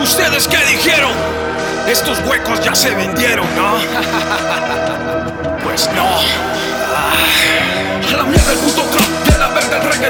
¿Ustedes qué dijeron? Estos huecos ya se vendieron, ¿no? Pues no. Ah. A la mierda el puto y a la verga el reggaetón.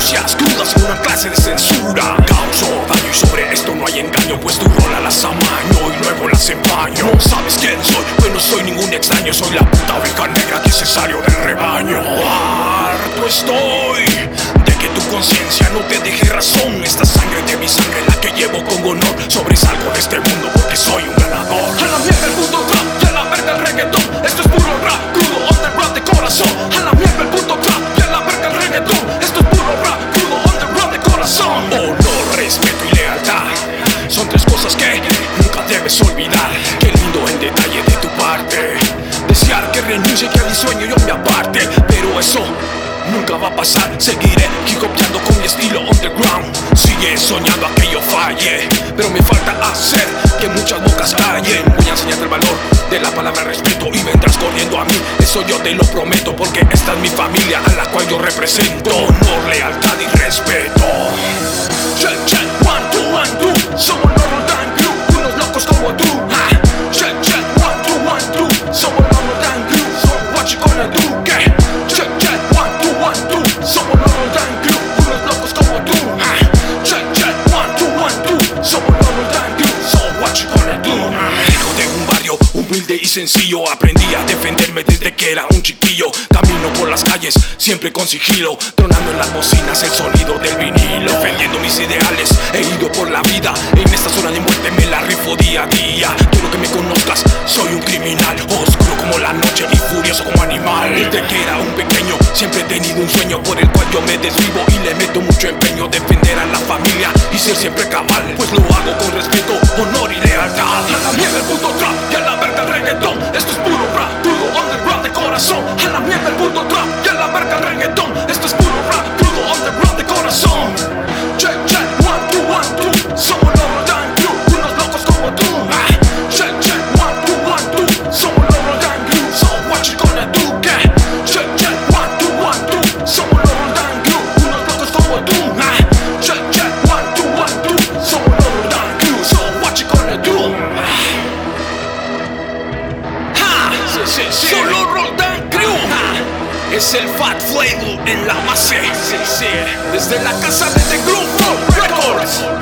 Sucias, crudas en una clase de censura. Causo daño y sobre esto no hay engaño, pues tu rola las amaño y luego las empaño. No sabes quién soy, pues no soy ningún extraño, soy la puta oveja negra que se salió del rebaño. Harto estoy de que tu conciencia no te deje razón. Esta sangre de mi sangre, la que llevo con honor, sobresalgo de este mundo porque soy un ganador. A la mierda el puto que nunca debes olvidar. Qué lindo el detalle de tu parte. Desear que renuncie, que a mi sueño yo me aparte. Pero eso nunca va a pasar. Seguiré copiando con mi estilo underground. Sigue soñando a que yo falle. Pero me falta hacer que muchas bocas callen. Voy a enseñarte el valor de la palabra respeto y vendrás corriendo a mí. Eso yo te lo prometo porque esta es mi familia a la cual yo represento. Honor, lealtad y respeto. Humilde y sencillo, aprendí a defenderme desde que era un chiquillo. Camino por las calles, siempre con sigilo, tronando en las bocinas el sonido del vinilo, defendiendo mis ideales. He ido por la vida, en esta zona de muerte me la rifo día a día. Quiero que me conozcas, soy un criminal, oscuro como la noche y furioso como animal. Desde que era un pequeño, siempre he tenido un sueño por el cual yo me desvivo y le meto mucho empeño, defender a la familia y ser siempre cabal. Pues lo hago con respeto, honor y Esto es puro rap, puro underground de corazón. A la mierda el puto trap y a la verga el reggaetón. Esto es Roldán Crew. Es el Fat Flavor en la base. Desde la casa de The Rock Records.